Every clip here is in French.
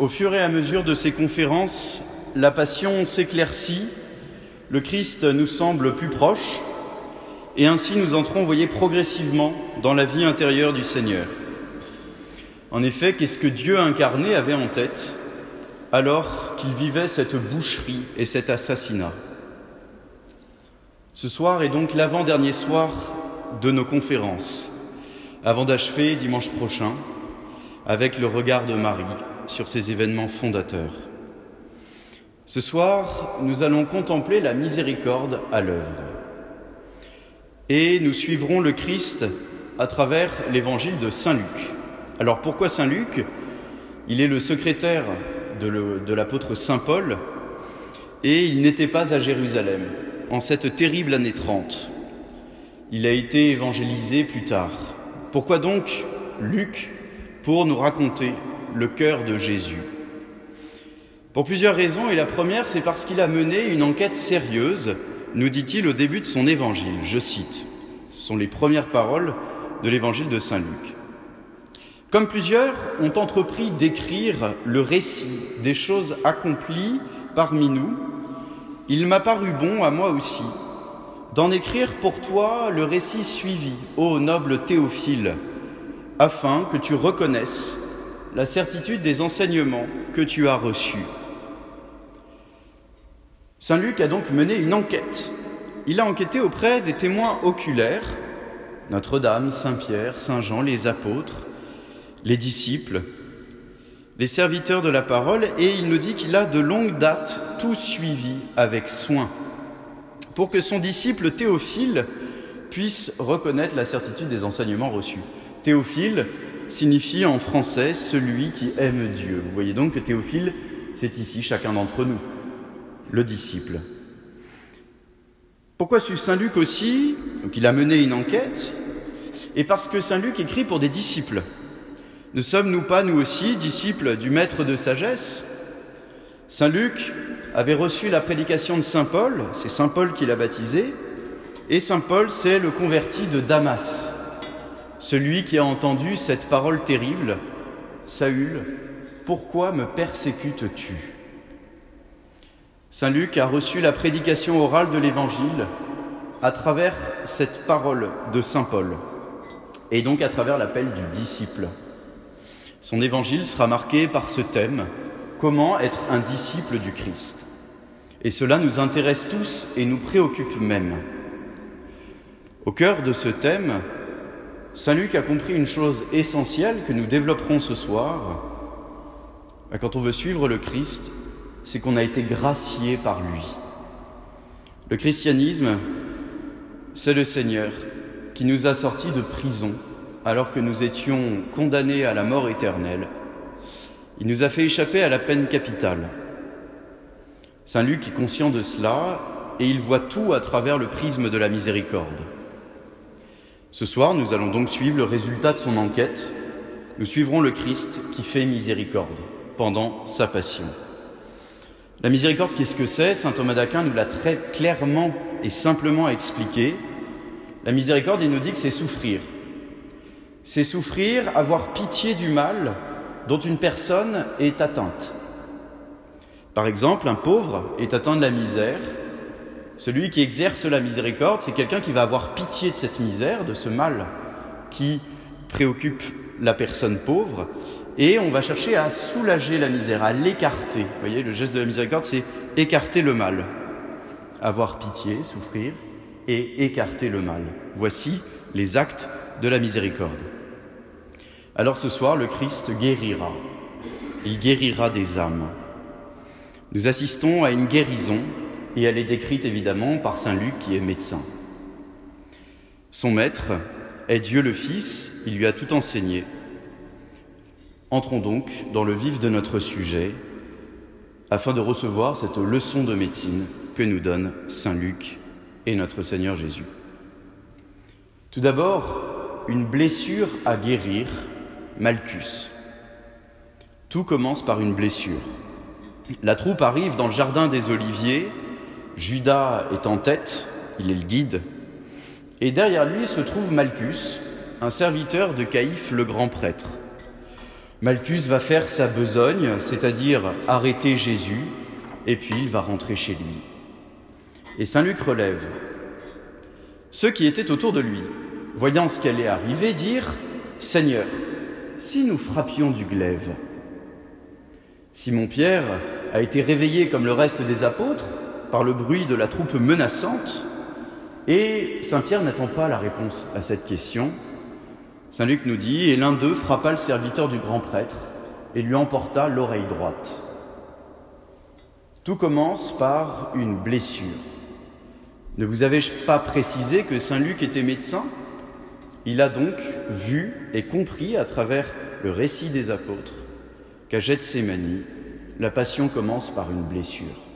Au fur et à mesure de ces conférences, la passion s'éclaircit, le Christ nous semble plus proche, et ainsi nous entrons, voyez, progressivement dans la vie intérieure du Seigneur. En effet, qu'est-ce que Dieu incarné avait en tête alors qu'il vivait cette boucherie et cet assassinat? Ce soir est donc l'avant-dernier soir de nos conférences, avant d'achever dimanche prochain avec le regard de Marie sur ces événements fondateurs. Ce soir, nous allons contempler la miséricorde à l'œuvre. Et nous suivrons le Christ à travers l'évangile de Saint Luc. Alors pourquoi Saint Luc? Il est le secrétaire de l'apôtre Saint Paul et il n'était pas à Jérusalem en cette terrible année 30. Il a été évangélisé plus tard. Pourquoi donc Luc? Pour nous raconter le cœur de Jésus. Pour plusieurs raisons, et la première, c'est parce qu'il a mené une enquête sérieuse, nous dit-il au début de son évangile. Je cite, ce sont les premières paroles de l'évangile de Saint Luc. Comme plusieurs ont entrepris d'écrire le récit des choses accomplies parmi nous, il m'a paru bon à moi aussi d'en écrire pour toi le récit suivi, ô noble Théophile, afin que tu reconnaisses la certitude des enseignements que tu as reçus. Saint Luc a donc mené une enquête. Il a enquêté auprès des témoins oculaires, Notre-Dame, Saint-Pierre, Saint-Jean, les apôtres, les disciples, les serviteurs de la parole, et il nous dit qu'il a de longue date tout suivi avec soin, pour que son disciple Théophile puisse reconnaître la certitude des enseignements reçus. Théophile signifie en français celui qui aime Dieu. Vous voyez donc que Théophile, c'est ici chacun d'entre nous, le disciple. Pourquoi suivre Saint Luc aussi? Donc il a mené une enquête, et parce que Saint Luc écrit pour des disciples. Ne sommes-nous pas, nous aussi, disciples du Maître de sagesse? Saint Luc avait reçu la prédication de Saint Paul, c'est Saint Paul qui l'a baptisé, et Saint Paul, c'est le converti de Damas, celui qui a entendu cette parole terrible, Saül, pourquoi me persécutes-tu? Saint Luc a reçu la prédication orale de l'Évangile à travers cette parole de Saint Paul, et donc à travers l'appel du disciple. Son évangile sera marqué par ce thème, comment être un disciple du Christ. Et cela nous intéresse tous et nous préoccupe même. Au cœur de ce thème, Saint Luc a compris une chose essentielle que nous développerons ce soir. Bah, quand on veut suivre le Christ, c'est qu'on a été gracié par lui. Le christianisme, c'est le Seigneur qui nous a sortis de prison alors que nous étions condamnés à la mort éternelle. Il nous a fait échapper à la peine capitale. Saint Luc est conscient de cela et il voit tout à travers le prisme de la miséricorde. Ce soir, nous allons donc suivre le résultat de son enquête. Nous suivrons le Christ qui fait miséricorde pendant sa passion. La miséricorde, qu'est-ce que c'est? Saint Thomas d'Aquin nous l'a très clairement et simplement expliqué. La miséricorde, il nous dit que c'est souffrir, c'est souffrir, avoir pitié du mal dont une personne est atteinte. Par exemple, un pauvre est atteint de la misère. Celui qui exerce la miséricorde, c'est quelqu'un qui va avoir pitié de cette misère, de ce mal qui préoccupe la personne pauvre, et on va chercher à soulager la misère, à l'écarter. Vous voyez, le geste de la miséricorde, c'est écarter le mal. Avoir pitié, souffrir, et écarter le mal. Voici les actes de la miséricorde. Alors ce soir, le Christ guérira. Il guérira des âmes. Nous assistons à une guérison et elle est décrite évidemment par Saint Luc qui est médecin. Son maître est Dieu le Fils, il lui a tout enseigné. Entrons donc dans le vif de notre sujet afin de recevoir cette leçon de médecine que nous donne Saint Luc et notre Seigneur Jésus. Tout d'abord, une blessure à guérir, Malchus. Tout commence par une blessure. La troupe arrive dans le jardin des Oliviers, Judas est en tête, il est le guide, et derrière lui se trouve Malchus, un serviteur de Caïphe le grand prêtre. Malchus va faire sa besogne, c'est-à-dire arrêter Jésus, et puis il va rentrer chez lui. Et Saint Luc relève ceux qui étaient autour de lui, voyant ce qu'elle est arrivée, dirent Seigneur, si nous frappions du glaive. Simon-Pierre a été réveillé comme le reste des apôtres par le bruit de la troupe menaçante, et Saint Pierre n'attend pas la réponse à cette question. Saint Luc nous dit, et l'un d'eux frappa le serviteur du grand prêtre et lui emporta l'oreille droite. Tout commence par une blessure. Ne vous avais-je pas précisé que Saint Luc était médecin? Il a donc vu et compris à travers le récit des apôtres qu'à Gethsemane, la passion commence par une blessure.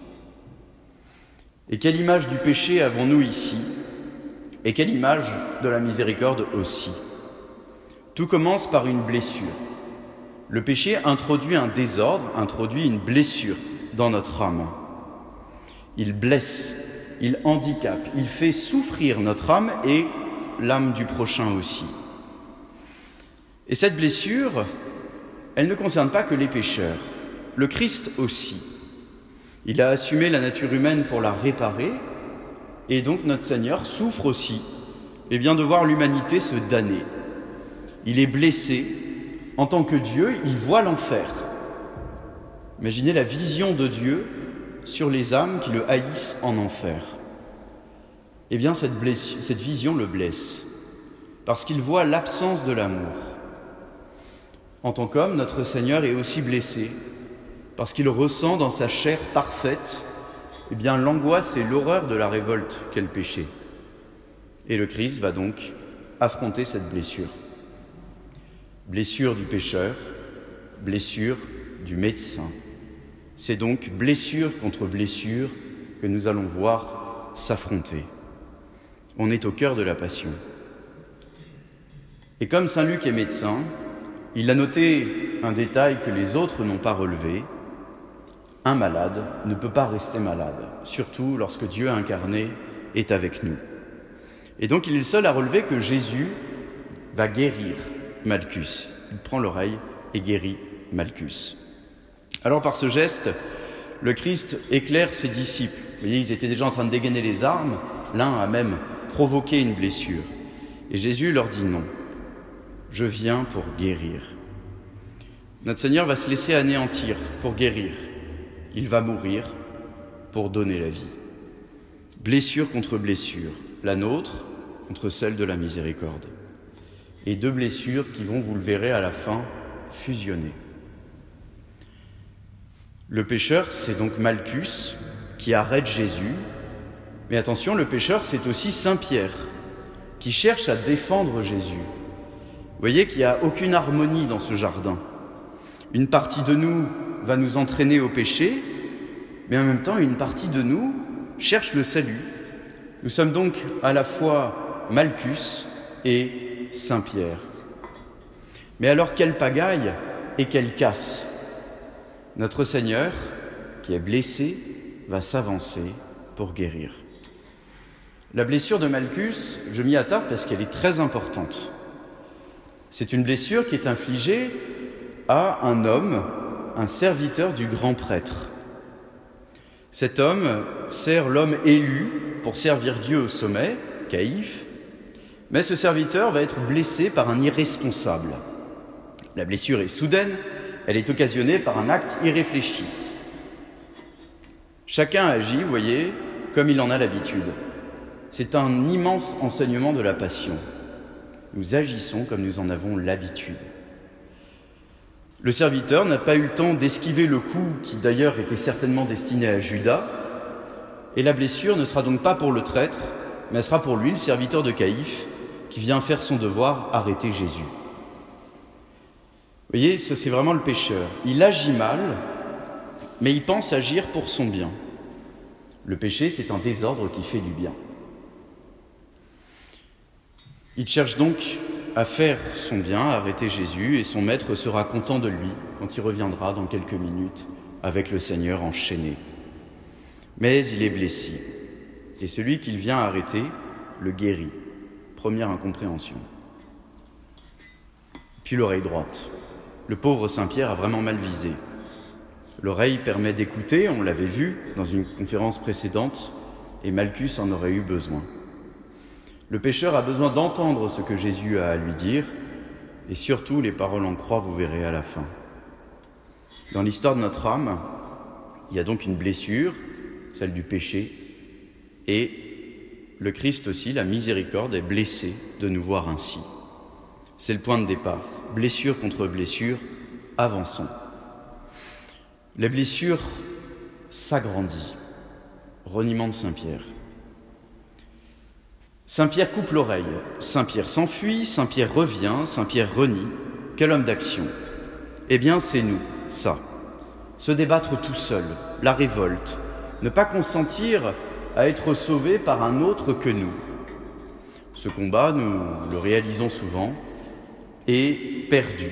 Et quelle image du péché avons-nous ici? Et quelle image de la miséricorde aussi? Tout commence par une blessure. Le péché introduit un désordre, introduit une blessure dans notre âme. Il blesse, il handicape, il fait souffrir notre âme et l'âme du prochain aussi. Et cette blessure, elle ne concerne pas que les pécheurs, le Christ aussi. Il a assumé la nature humaine pour la réparer, et donc notre Seigneur souffre aussi, et bien de voir l'humanité se damner. Il est blessé, en tant que Dieu, il voit l'enfer. Imaginez la vision de Dieu sur les âmes qui le haïssent en enfer. Eh bien, cette vision le blesse, parce qu'il voit l'absence de l'amour. En tant qu'homme, notre Seigneur est aussi blessé, parce qu'il ressent dans sa chair parfaite eh bien, l'angoisse et l'horreur de la révolte qu'est le péché. Et le Christ va donc affronter cette blessure. Blessure du pécheur, blessure du médecin. C'est donc blessure contre blessure que nous allons voir s'affronter. On est au cœur de la passion. Et comme Saint Luc est médecin, il a noté un détail que les autres n'ont pas relevé. Un malade ne peut pas rester malade, surtout lorsque Dieu incarné est avec nous. Et donc il est le seul à relever que Jésus va guérir Malchus. Il prend l'oreille et guérit Malchus. Alors par ce geste, le Christ éclaire ses disciples. Vous voyez, ils étaient déjà en train de dégainer les armes. L'un a même provoqué une blessure. Et Jésus leur dit non. Je viens pour guérir. Notre Seigneur va se laisser anéantir pour guérir. Il va mourir pour donner la vie. Blessure contre blessure, la nôtre contre celle de la miséricorde. Et deux blessures qui vont, vous le verrez à la fin, fusionner. Le pécheur, c'est donc Malchus qui arrête Jésus. Mais attention, le pécheur, c'est aussi Saint Pierre qui cherche à défendre Jésus. Vous voyez qu'il n'y a aucune harmonie dans ce jardin. Une partie de nous va nous entraîner au péché, mais en même temps, une partie de nous cherche le salut. Nous sommes donc à la fois Malchus et Saint Pierre. Mais alors quelle pagaille et quelle casse notre Seigneur, qui est blessé, va s'avancer pour guérir. La blessure de Malchus, je m'y attarde parce qu'elle est très importante. C'est une blessure qui est infligée à un homme, un serviteur du grand prêtre. Cet homme sert l'homme élu pour servir Dieu au sommet, Caïphe, mais ce serviteur va être blessé par un irresponsable. La blessure est soudaine, elle est occasionnée par un acte irréfléchi. Chacun agit, vous voyez, comme il en a l'habitude. C'est un immense enseignement de la passion. Nous agissons comme nous en avons l'habitude. Le serviteur n'a pas eu le temps d'esquiver le coup qui d'ailleurs était certainement destiné à Judas, et la blessure ne sera donc pas pour le traître, mais sera pour lui, le serviteur de Caïphe, qui vient faire son devoir, arrêter Jésus voyez, ça c'est vraiment le pécheur. Il agit mal, mais il pense agir pour son bien. Le péché, c'est un désordre qui fait du bien. Il cherche donc à faire son bien, arrêter Jésus, et son maître sera content de lui quand il reviendra dans quelques minutes avec le Seigneur enchaîné. Mais il est blessé, et celui qu'il vient arrêter le guérit. Première incompréhension. Puis l'oreille droite. le pauvre Saint-Pierre a vraiment mal visé. L'oreille permet d'écouter, on l'avait vu dans une conférence précédente, et Malchus en aurait eu besoin. Le pécheur a besoin d'entendre ce que Jésus a à lui dire, et surtout les paroles en croix, vous verrez à la fin. Dans l'histoire de notre âme, il y a donc une blessure, celle du péché, et le Christ aussi, la miséricorde, est blessé de nous voir ainsi. C'est le point de départ. Blessure contre blessure, avançons. La blessure s'agrandit. Reniement de Saint-Pierre. Saint-Pierre coupe l'oreille, Saint-Pierre s'enfuit, Saint-Pierre revient, Saint-Pierre renie. Quel homme d'action Eh bien, c'est nous, ça. Se débattre tout seul, la révolte, ne pas consentir à être sauvé par un autre que nous. Ce combat, nous le réalisons souvent, est perdu.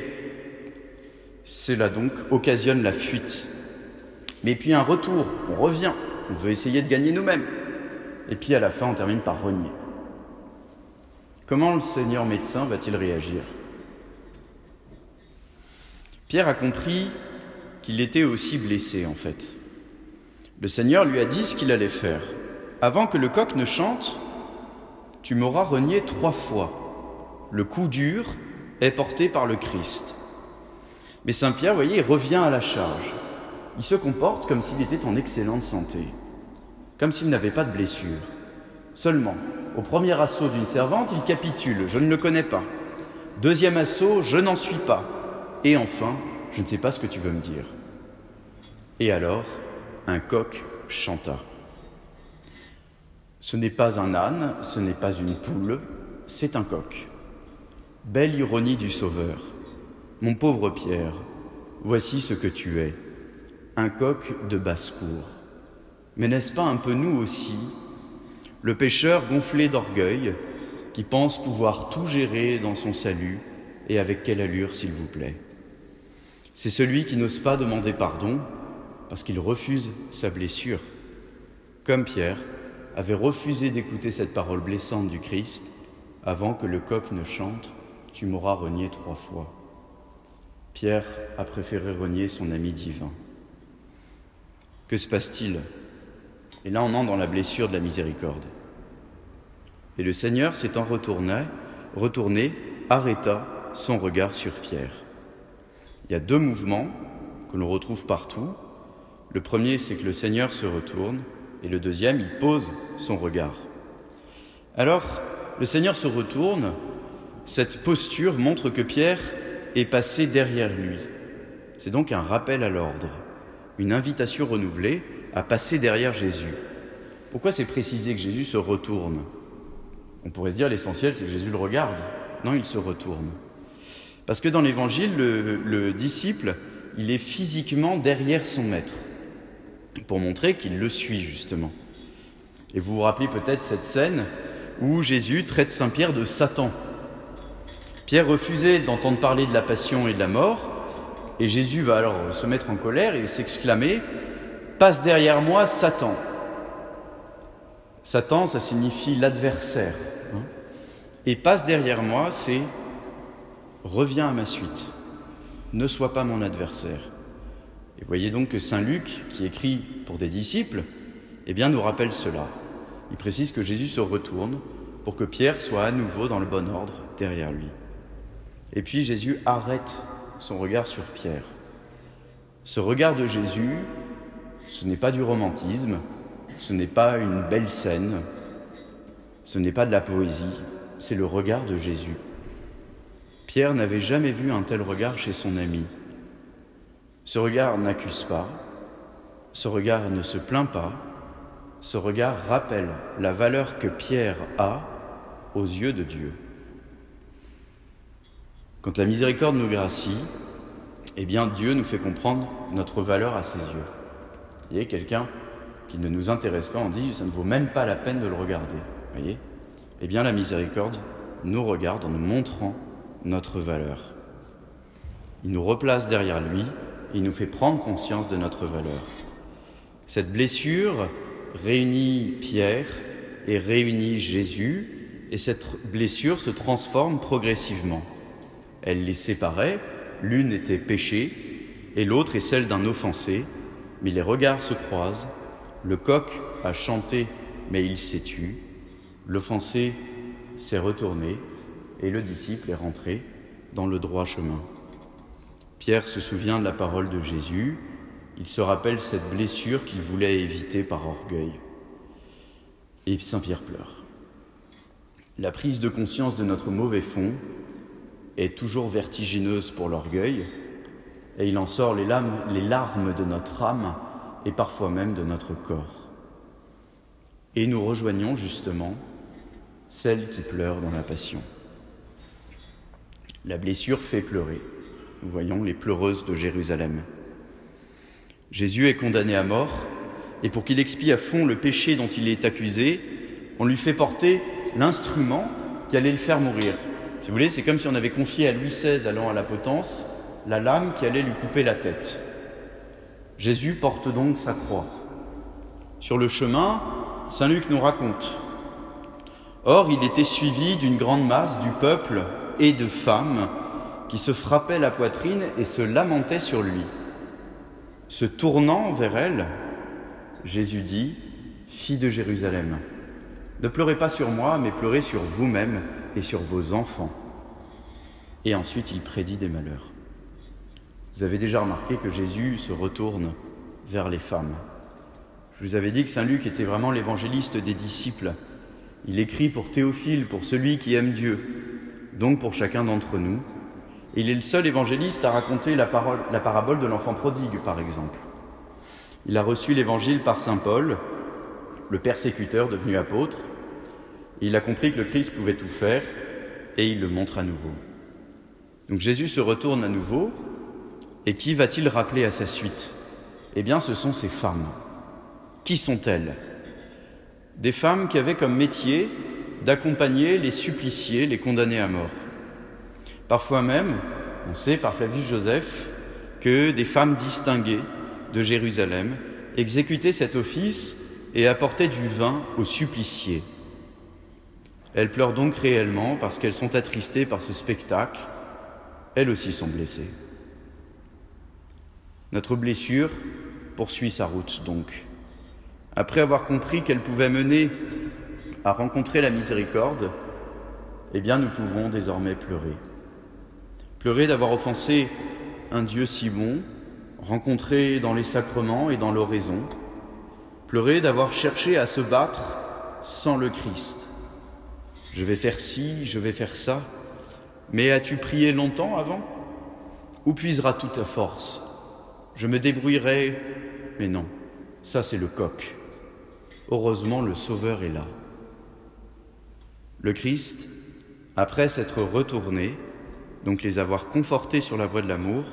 Cela donc occasionne la fuite. Mais puis un retour, on revient, on veut essayer de gagner nous-mêmes. Et puis à la fin, on termine par renier. Comment le Seigneur médecin va-t-il réagir? Pierre a compris qu'il était aussi blessé en fait. Le Seigneur lui a dit ce qu'il allait faire. Avant que le coq ne chante, tu m'auras renié trois fois. Le coup dur est porté par le Christ. Mais Saint Pierre, voyez, il revient à la charge. Il se comporte comme s'il était en excellente santé, comme s'il n'avait pas de blessure. Seulement, au premier assaut d'une servante, il capitule, je ne le connais pas. Deuxième assaut, je n'en suis pas. Et enfin, je ne sais pas ce que tu veux me dire. Et alors, un coq chanta. Ce n'est pas un âne, ce n'est pas une poule, c'est un coq. Belle ironie du Sauveur. Mon pauvre Pierre, voici ce que tu es, un coq de basse-cour. Mais n'est-ce pas un peu nous aussi, le pécheur gonflé d'orgueil, qui pense pouvoir tout gérer dans son salut, et avec quelle allure, s'il vous plaît C'est celui qui n'ose pas demander pardon parce qu'il refuse sa blessure, comme Pierre avait refusé d'écouter cette parole blessante du Christ avant que le coq ne chante Tu m'auras renié trois fois. Pierre a préféré renier son ami divin. Que se passe-t-il? Et là, on entre dans la blessure de la miséricorde. Et le Seigneur, s'étant retourné, retourné, arrêta son regard sur Pierre. Il y a deux mouvements que l'on retrouve partout. Le premier, c'est que le Seigneur se retourne, et le deuxième, il pose son regard. Alors, le Seigneur se retourne, cette posture montre que Pierre est passé derrière lui. C'est donc un rappel à l'ordre, une invitation renouvelée à passer derrière Jésus. Pourquoi c'est précisé que Jésus se retourne? On pourrait se dire l'essentiel c'est que Jésus le regarde. Non, il se retourne. Parce que dans l'évangile, le, le, disciple, il est physiquement derrière son maître, pour montrer qu'il le suit justement. Et vous vous rappelez peut-être cette scène où Jésus traite Saint Pierre de Satan. Pierre refusait d'entendre parler de la passion et de la mort, et Jésus va alors se mettre en colère et s'exclamer Passe derrière moi, Satan. Satan, ça signifie l'adversaire. Hein. et passe derrière moi, c'est reviens à ma suite. Ne sois pas mon adversaire. Et voyez donc que Saint Luc, qui écrit pour des disciples, eh bien, nous rappelle cela. Il précise que Jésus se retourne pour que Pierre soit à nouveau dans le bon ordre derrière lui. Et puis Jésus arrête son regard sur Pierre. Ce regard de Jésus, ce n'est pas du romantisme, ce n'est pas une belle scène, ce n'est pas de la poésie, c'est le regard de Jésus. Pierre n'avait jamais vu un tel regard chez son ami. Ce regard n'accuse pas, ce regard ne se plaint pas, ce regard rappelle la valeur que Pierre a aux yeux de Dieu. Quand la miséricorde nous gracie, eh bien Dieu nous fait comprendre notre valeur à ses yeux. Quelqu'un qui ne nous intéresse pas, on dit ça ne vaut même pas la peine de le regarder. Voyez? Eh bien la miséricorde nous regarde en nous montrant notre valeur. Il nous replace derrière lui et il nous fait prendre conscience de notre valeur. Cette blessure réunit Pierre et réunit Jésus et cette blessure se transforme progressivement elle les séparait, L'une était péché et l'autre est celle d'un offensé, mais les regards se croisent. Le coq a chanté, mais il s'est tu. L'offensé s'est retourné et le disciple est rentré dans le droit chemin. Pierre se souvient de la parole de Jésus, il se rappelle cette blessure qu'il voulait éviter par orgueil. Et Saint Pierre pleure. La prise de conscience de notre mauvais fond est toujours vertigineuse pour l'orgueil, et il en sort les, larmes de notre âme et parfois même de notre corps. Et nous rejoignons justement celle qui pleure dans la passion. La blessure fait pleurer. Nous voyons les pleureuses de Jérusalem. Jésus est condamné à mort, et pour qu'il expie à fond le péché dont il est accusé, on lui fait porter l'instrument qui allait le faire mourir. Si vous voulez, c'est comme si on avait confié à Louis XVI allant à la potence la lame qui allait lui couper la tête. Jésus porte donc sa croix. Sur le chemin, Saint Luc nous raconte Or, il était suivi d'une grande masse du peuple et de femmes qui se frappaient la poitrine et se lamentaient sur lui. Se tournant vers elle, Jésus dit, Fille de Jérusalem, ne pleurez pas sur moi, mais pleurez sur vous-même et sur vos enfants. Et ensuite, il prédit des malheurs. Vous avez déjà remarqué que Jésus se retourne vers les femmes. Je vous avais dit que Saint Luc était vraiment l'évangéliste des disciples il écrit pour Théophile, pour celui qui aime Dieu, donc pour chacun d'entre nous. il est le seul évangéliste à raconter la, parabole de l'enfant prodigue, par exemple. Il a reçu l'évangile par Saint Paul, le persécuteur devenu apôtre. il a compris que le Christ pouvait tout faire et il le montre à nouveau. Donc Jésus se retourne à nouveau et qui va-t-il rappeler à sa suite? Eh bien, ce sont ces femmes. Qui sont-elles? Des femmes qui avaient comme métier d'accompagner les suppliciés, les condamnés à mort. Parfois même, on sait par Flavius Joseph que des femmes distinguées de Jérusalem exécutaient cet office et apportaient du vin aux suppliciés. Elles pleurent donc réellement parce qu'elles sont attristées par ce spectacle. Elles aussi sont blessées. Notre blessure poursuit sa route donc. Après avoir compris qu'elle pouvait mener à rencontrer la miséricorde, eh bien nous pouvons désormais pleurer. Pleurer d'avoir offensé un Dieu si bon, rencontré dans les sacrements et dans l'oraison. Pleurer d'avoir cherché à se battre sans le Christ. Je vais faire ci, je vais faire ça. Mais as-tu prié longtemps avant? Où puisera toute ta force? Je me débrouillerai, mais non, ça c'est le coq. Heureusement, le Sauveur est là. Le Christ, après s'être retourné, donc les avoir confortés sur la voie de l'amour,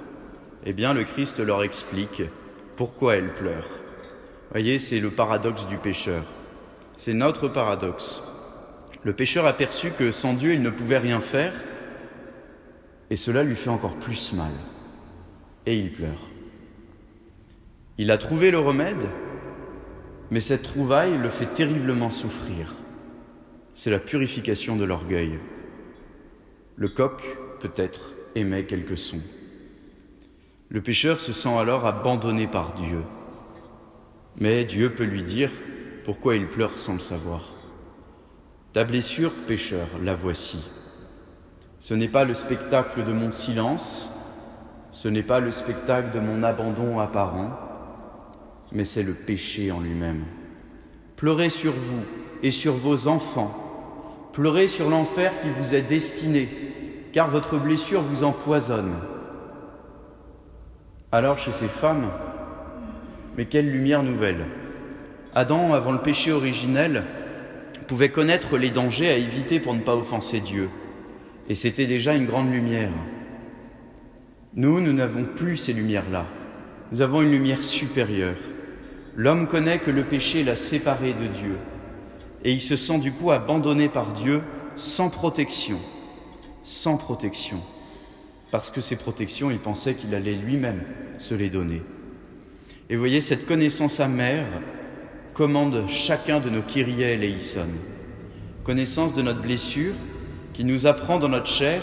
eh bien le Christ leur explique pourquoi elles pleurent. Voyez, c'est le paradoxe du pécheur. C'est notre paradoxe. Le pécheur a perçu que sans Dieu il ne pouvait rien faire, et cela lui fait encore plus mal. Et il pleure. Il a trouvé le remède, mais cette trouvaille le fait terriblement souffrir. C'est la purification de l'orgueil. Le coq, peut-être, émet quelques sons. Le pécheur se sent alors abandonné par Dieu. Mais Dieu peut lui dire pourquoi il pleure sans le savoir. Ta blessure, pécheur, la voici. Ce n'est pas le spectacle de mon silence, ce n'est pas le spectacle de mon abandon apparent, mais c'est le péché en lui-même. Pleurez sur vous et sur vos enfants, pleurez sur l'enfer qui vous est destiné, car votre blessure vous empoisonne. Alors chez ces femmes, mais quelle lumière nouvelle Adam, avant le péché originel, pouvait connaître les dangers à éviter pour ne pas offenser Dieu, et c'était déjà une grande lumière. Nous, nous n'avons plus ces lumières-là. Nous avons une lumière supérieure. L'homme connaît que le péché l'a séparé de Dieu et il se sent du coup abandonné par Dieu sans protection, sans protection, parce que ces protections, il pensait qu'il allait lui-même se les donner. Et voyez, cette connaissance amère commande chacun de nos Kyrie eleison, connaissance de notre blessure qui nous apprend dans notre chair,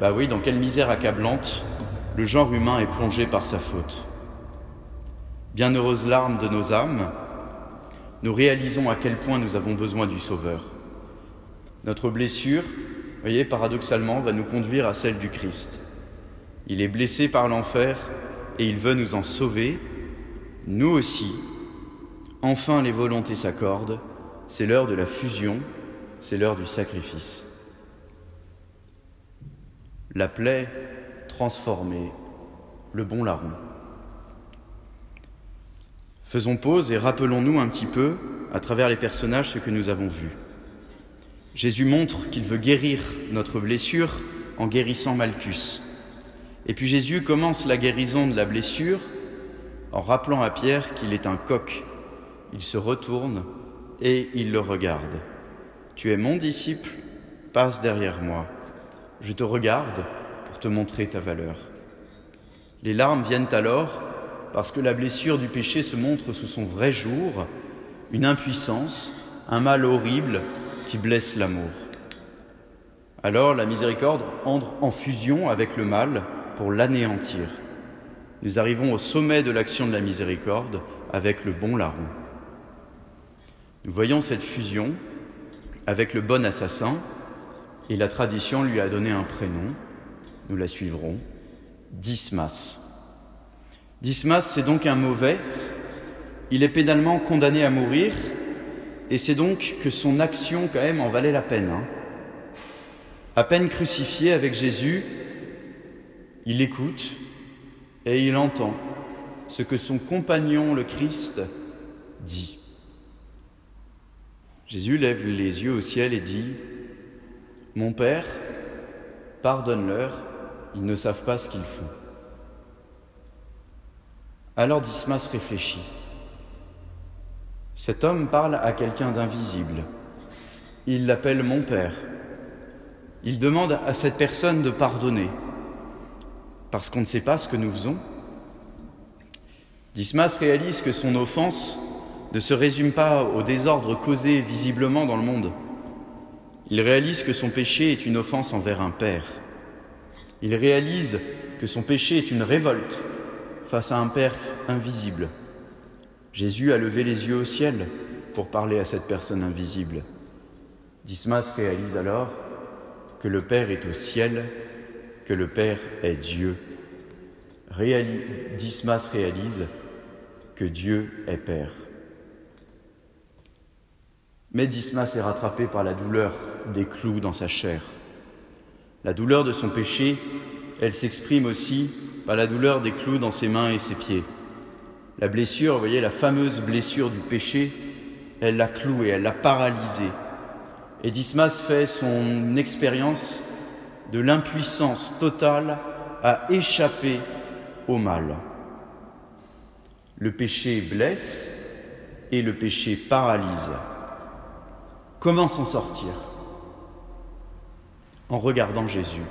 bah oui, dans quelle misère accablante le genre humain est plongé par sa faute. Bienheureuse larme de nos âmes, nous réalisons à quel point nous avons besoin du Sauveur. Notre blessure, voyez, paradoxalement, va nous conduire à celle du Christ. Il est blessé par l'enfer et il veut nous en sauver. Nous aussi, enfin les volontés s'accordent, c'est l'heure de la fusion, c'est l'heure du sacrifice. La plaie transformée, le bon larron. Faisons pause et rappelons-nous un petit peu, à travers les personnages, ce que nous avons vu. Jésus montre qu'il veut guérir notre blessure en guérissant Malchus. Et puis Jésus commence la guérison de la blessure en rappelant à Pierre qu'il est un coq. Il se retourne et il le regarde. Tu es mon disciple, passe derrière moi. Je te regarde pour te montrer ta valeur. Les larmes viennent alors parce que la blessure du péché se montre sous son vrai jour, une impuissance, un mal horrible qui blesse l'amour. Alors la miséricorde entre en fusion avec le mal pour l'anéantir. Nous arrivons au sommet de l'action de la miséricorde avec le bon larron. Nous voyons cette fusion avec le bon assassin et la tradition lui a donné un prénom. Nous la suivrons, Dismas. Dismas, c'est donc un mauvais. Il est pénalement condamné à mourir, et c'est donc que son action, quand même, en valait la peine. Hein. À peine crucifié avec Jésus, il écoute et il entend ce que son compagnon, le Christ, dit. Jésus lève les yeux au ciel et dit, Mon Père, pardonne-leur, ils ne savent pas ce qu'ils font. Alors Dismas réfléchit. Cet homme parle à quelqu'un d'invisible. Il l'appelle mon Père. Il demande à cette personne de pardonner, parce qu'on ne sait pas ce que nous faisons. Dismas réalise que son offense ne se résume pas au désordre causé visiblement dans le monde. Il réalise que son péché est une offense envers un Père. Il réalise que son péché est une révolte face à un Père invisible. Jésus a levé les yeux au ciel pour parler à cette personne invisible. Dismas réalise alors que le Père est au ciel, que le Père est Dieu. Dismas réalise que Dieu est Père. Mais Dismas est rattrapé par la douleur des clous dans sa chair. La douleur de son péché, elle s'exprime aussi la douleur des clous dans ses mains et ses pieds. La blessure, vous voyez, la fameuse blessure du péché, elle l'a cloué, elle l'a paralysé. Et Dismas fait son expérience de l'impuissance totale à échapper au mal. Le péché blesse et le péché paralyse. Comment s'en sortir? En regardant Jésus.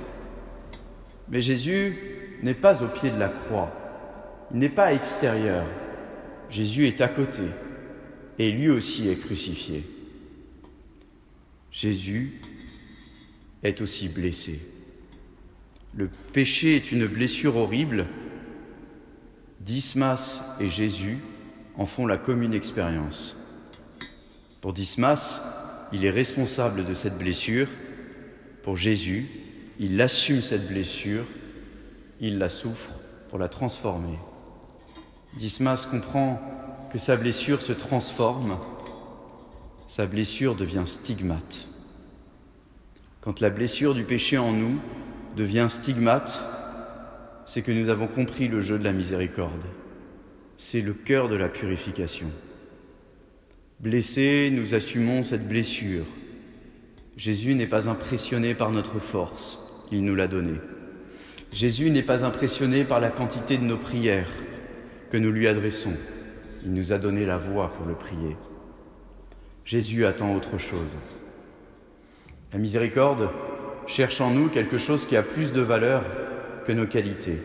Mais Jésus n'est pas au pied de la croix, il n'est pas extérieur. Jésus est à côté et lui aussi est crucifié. Jésus est aussi blessé. Le péché est une blessure horrible. Dismas et Jésus en font la commune expérience. Pour Dismas, il est responsable de cette blessure. Pour Jésus, il assume cette blessure il la souffre pour la transformer. Dismas comprend que sa blessure se transforme, sa blessure devient stigmate. Quand la blessure du péché en nous devient stigmate, c'est que nous avons compris le jeu de la miséricorde. C'est le cœur de la purification. Blessés, nous assumons cette blessure. Jésus n'est pas impressionné par notre force, il nous l'a donnée. Jésus n'est pas impressionné par la quantité de nos prières que nous lui adressons. Il nous a donné la voix pour le prier. Jésus attend autre chose. La miséricorde cherche en nous quelque chose qui a plus de valeur que nos qualités.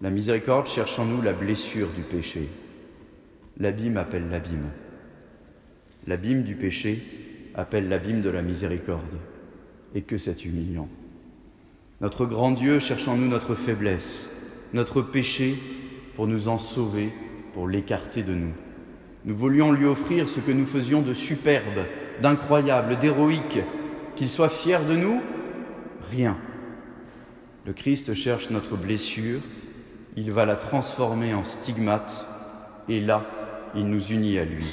La miséricorde cherche en nous la blessure du péché. L'abîme appelle l'abîme. L'abîme du péché appelle l'abîme de la miséricorde. Et que c'est humiliant. Notre grand Dieu cherche en nous notre faiblesse, notre péché pour nous en sauver, pour l'écarter de nous. Nous voulions lui offrir ce que nous faisions de superbe, d'incroyable, d'héroïque, qu'il soit fier de nous Rien. Le Christ cherche notre blessure, il va la transformer en stigmate, et là, il nous unit à lui.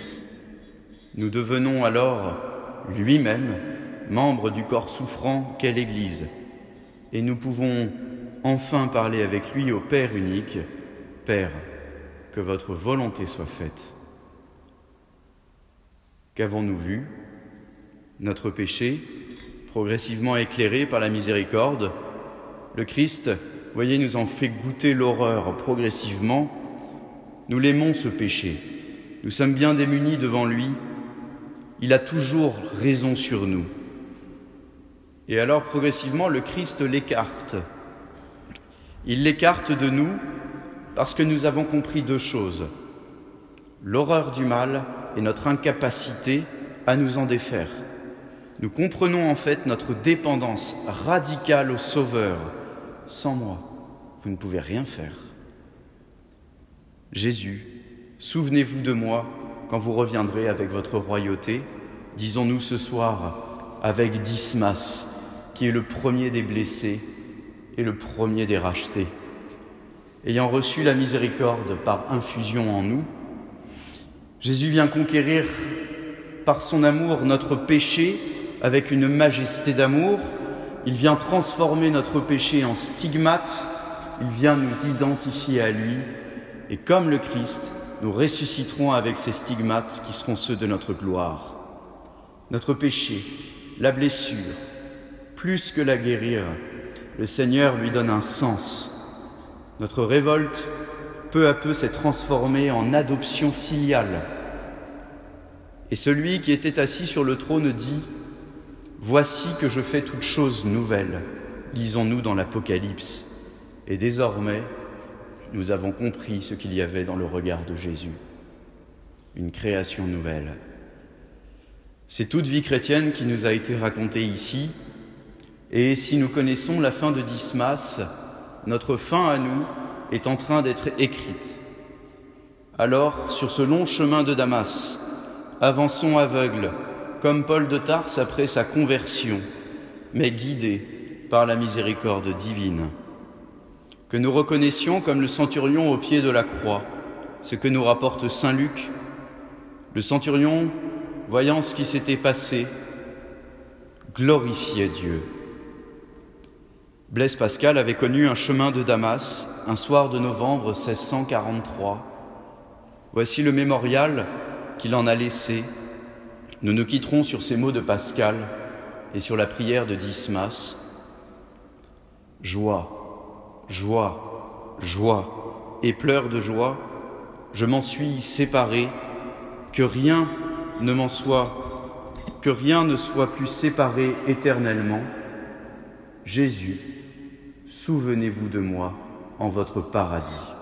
Nous devenons alors lui-même membre du corps souffrant qu'est l'Église, et nous pouvons enfin parler avec lui au Père unique, Père, que votre volonté soit faite. Qu'avons-nous vu? Notre péché, progressivement éclairé par la miséricorde, le Christ, voyez, nous en fait goûter l'horreur progressivement. Nous l'aimons ce péché. Nous sommes bien démunis devant lui. Il a toujours raison sur nous. Et alors progressivement, le Christ l'écarte. Il l'écarte de nous parce que nous avons compris deux choses. L'horreur du mal et notre incapacité à nous en défaire. Nous comprenons en fait notre dépendance radicale au Sauveur. Sans moi, vous ne pouvez rien faire. Jésus, souvenez-vous de moi quand vous reviendrez avec votre royauté, disons-nous ce soir avec Dismas, qui est le premier des blessés et le premier des rachetés. Ayant reçu la miséricorde par infusion en nous, Jésus vient conquérir par son amour notre péché avec une majesté d'amour. Il vient transformer notre péché en stigmate. Il vient nous identifier à lui. Et comme le Christ, nous ressusciterons avec ces stigmates qui seront ceux de notre gloire. Notre péché, la blessure, plus que la guérir, le Seigneur lui donne un sens. Notre révolte, peu à peu, s'est transformée en adoption filiale. Et celui qui était assis sur le trône dit, Voici que je fais toutes choses nouvelles, lisons-nous dans l'Apocalypse. Et désormais, nous avons compris ce qu'il y avait dans le regard de Jésus, une création nouvelle. C'est toute vie chrétienne qui nous a été racontée ici, et si nous connaissons la fin de Dismas, notre fin à nous est en train d'être écrite. Alors, sur ce long chemin de Damas, avançons aveugles, comme Paul de Tarse après sa conversion, mais guidés par la miséricorde divine. Que nous reconnaissions comme le centurion au pied de la croix ce que nous rapporte Saint Luc. Le centurion, voyant ce qui s'était passé, glorifiait Dieu Blaise Pascal avait connu un chemin de Damas un soir de novembre 1643. Voici le mémorial qu'il en a laissé. Nous nous quitterons sur ces mots de Pascal et sur la prière de Dismas. Joie, joie, joie et pleurs de joie, je m'en suis séparé, que rien ne m'en soit, que rien ne soit plus séparé éternellement. Jésus, souvenez-vous de moi en votre paradis.